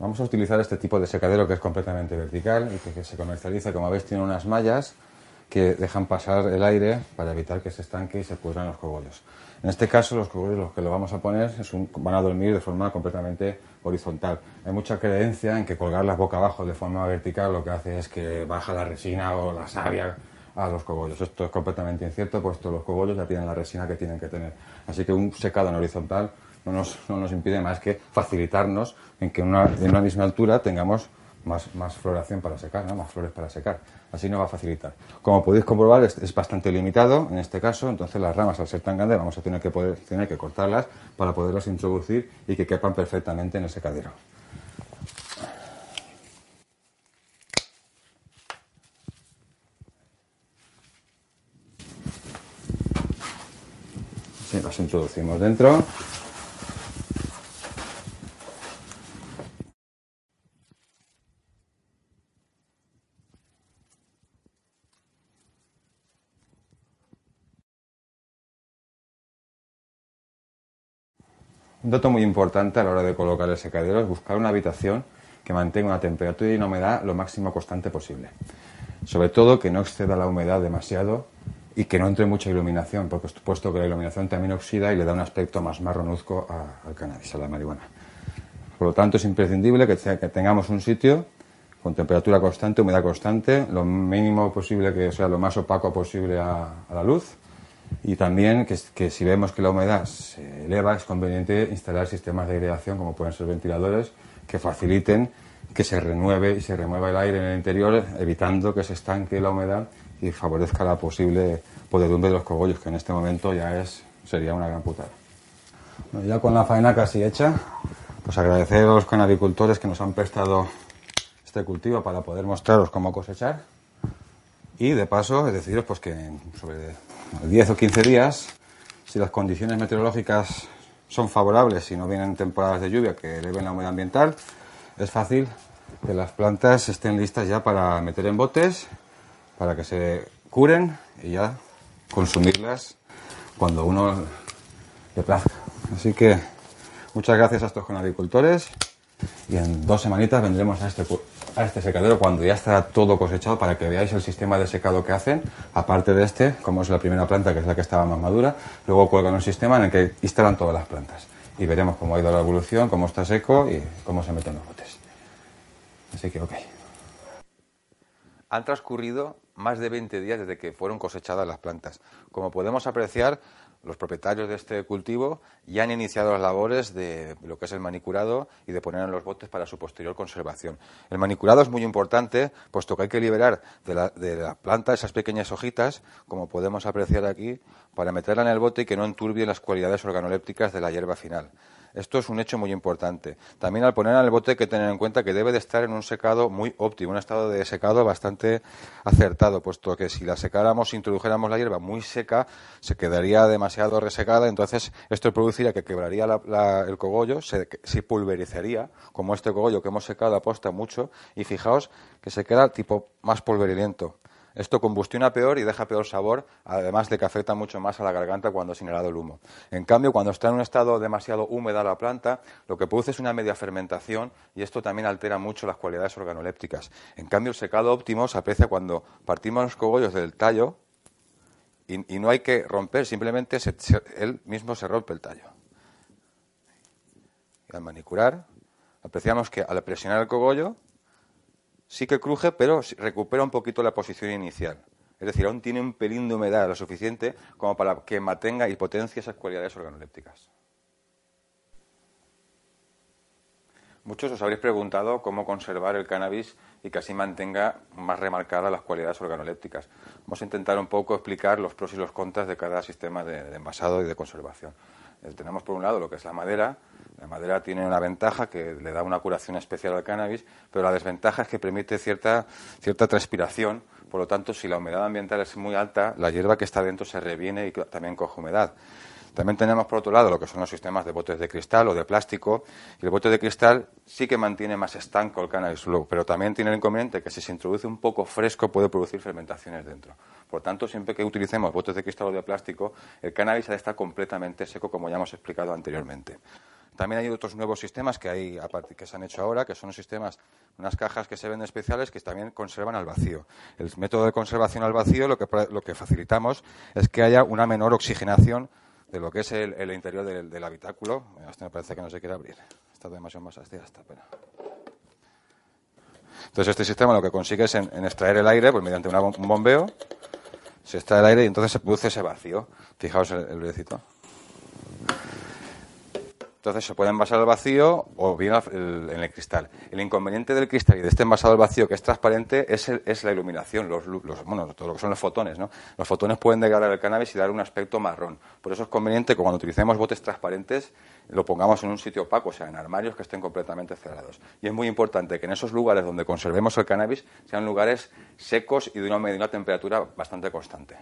Vamos a utilizar este tipo de secadero que es completamente vertical y que, se comercializa, como veis, tiene unas mallas que dejan pasar el aire para evitar que se estanque y se pudran los cogollos. En este caso, los cogollos los que lo vamos a poner van a dormir de forma completamente horizontal. Hay mucha creencia en que colgarlas boca abajo de forma vertical lo que hace es que baja la resina o la savia a los cogollos. Esto es completamente incierto, puesto los cogollos ya tienen la resina que tienen que tener. Así que un secado en horizontal no nos, no nos impide más que facilitarnos en que en una misma altura tengamos más, más floración para secar, más flores para secar. Así nos va a facilitar. Como podéis comprobar, es, bastante limitado en este caso, entonces las ramas, al ser tan grandes, vamos a tener que, poder, tener que cortarlas para poderlas introducir y que quepan perfectamente en el secadero. Sí, las introducimos dentro. Un dato muy importante a la hora de colocar el secadero es buscar una habitación que mantenga una temperatura y una humedad lo máximo constante posible. Sobre todo que no exceda la humedad demasiado y que no entre mucha iluminación, porque puesto que la iluminación también oxida y le da un aspecto más marronuzco al cannabis, a la marihuana. Por lo tanto, es imprescindible que, tengamos un sitio con temperatura constante, humedad constante, lo mínimo posible que sea lo más opaco posible a la luz y también que, si vemos que la humedad se eleva es conveniente instalar sistemas de aireación como pueden ser ventiladores que faciliten que se renueve y se remueva el aire en el interior evitando que se estanque la humedad y favorezca la posible podedumbre de los cogollos que en este momento ya es sería una gran putada. ya con la faena casi hecha, pues agradecer a los canadicultores que nos han prestado este cultivo para poder mostraros cómo cosechar y de paso deciros pues que sobre 10 o 15 días, si las condiciones meteorológicas son favorables y no vienen temporadas de lluvia que eleven la humedad ambiental, es fácil que las plantas estén listas ya para meter en botes, para que se curen y ya consumirlas cuando uno le plazca. Así que muchas gracias a estos agricultores y en dos semanitas vendremos a este este secadero cuando ya estará todo cosechado para que veáis el sistema de secado que hacen. Aparte de este, como es la primera planta, que es la que estaba más madura, luego cuelgan un sistema en el que instalan todas las plantas. Y veremos cómo ha ido la evolución, cómo está seco y cómo se meten los botes. Así que, ok. Han transcurrido más de 20 días desde que fueron cosechadas las plantas. Como podemos apreciar, los propietarios de este cultivo ya han iniciado las labores de lo que es el manicurado y de poner en los botes para su posterior conservación. El manicurado es muy importante, puesto que hay que liberar de la, de la planta esas pequeñas hojitas, como podemos apreciar aquí, para meterla en el bote y que no enturbie las cualidades organolépticas de la hierba final. Esto es un hecho muy importante. También al poner en el bote hay que tener en cuenta que debe de estar en un secado muy óptimo, un estado de secado bastante acertado, puesto que si la secáramos, introdujéramos la hierba muy seca, se quedaría demasiado resecada, entonces esto produciría que quebraría el cogollo, se, pulverizaría, como este cogollo que hemos secado aposta mucho, y fijaos que se queda tipo más polverilento. Esto combustiona peor y deja peor sabor, además de que afecta mucho más a la garganta cuando es inhalado el humo. En cambio, cuando está en un estado demasiado húmeda la planta, lo que produce es una media fermentación y esto también altera mucho las cualidades organolépticas. En cambio, el secado óptimo se aprecia cuando partimos los cogollos del tallo y, no hay que romper, simplemente él mismo se rompe el tallo. Y al manicurar, apreciamos que al presionar el cogollo sí que cruje, pero recupera un poquito la posición inicial. Es decir, aún tiene un pelín de humedad lo suficiente como para que mantenga y potencie esas cualidades organolépticas. Muchos os habréis preguntado cómo conservar el cannabis y que así mantenga más remarcadas las cualidades organolépticas. Vamos a intentar un poco explicar los pros y los contras de cada sistema de envasado y de conservación. Eh, tenemos por un lado lo que es la madera. La madera tiene una ventaja que le da una curación especial al cannabis, pero la desventaja es que permite cierta, cierta transpiración. Por lo tanto, si la humedad ambiental es muy alta, la hierba que está dentro se reviene y también coge humedad. También tenemos por otro lado lo que son los sistemas de botes de cristal o de plástico. Y el bote de cristal sí que mantiene más estanco el cannabis, pero también tiene el inconveniente que si se introduce un poco fresco puede producir fermentaciones dentro. Por tanto, siempre que utilicemos botes de cristal o de plástico, el cannabis ha de estar completamente seco, como ya hemos explicado anteriormente. También hay otros nuevos sistemas que, hay, que se han hecho ahora, que son sistemas, unas cajas que se ven especiales que también conservan al vacío. El método de conservación al vacío lo que, lo que facilitamos es que haya una menor oxigenación de lo que es el, interior del, habitáculo. Este me parece que no se quiere abrir. Está demasiado más hasta, pero... Entonces este sistema lo que consigue es en, extraer el aire pues mediante un bombeo, se extrae el aire y entonces se produce ese vacío. Fijaos el, el entonces se puede envasar al vacío o bien en el cristal. El inconveniente del cristal y de este envasado al vacío que es transparente es, la iluminación, los, bueno, todo lo que son los fotones. ¿no? Los fotones pueden degradar el cannabis y dar un aspecto marrón. Por eso es conveniente que cuando utilicemos botes transparentes lo pongamos en un sitio opaco, o sea, en armarios que estén completamente cerrados. Y es muy importante que en esos lugares donde conservemos el cannabis sean lugares secos y de una, de una temperatura bastante constante.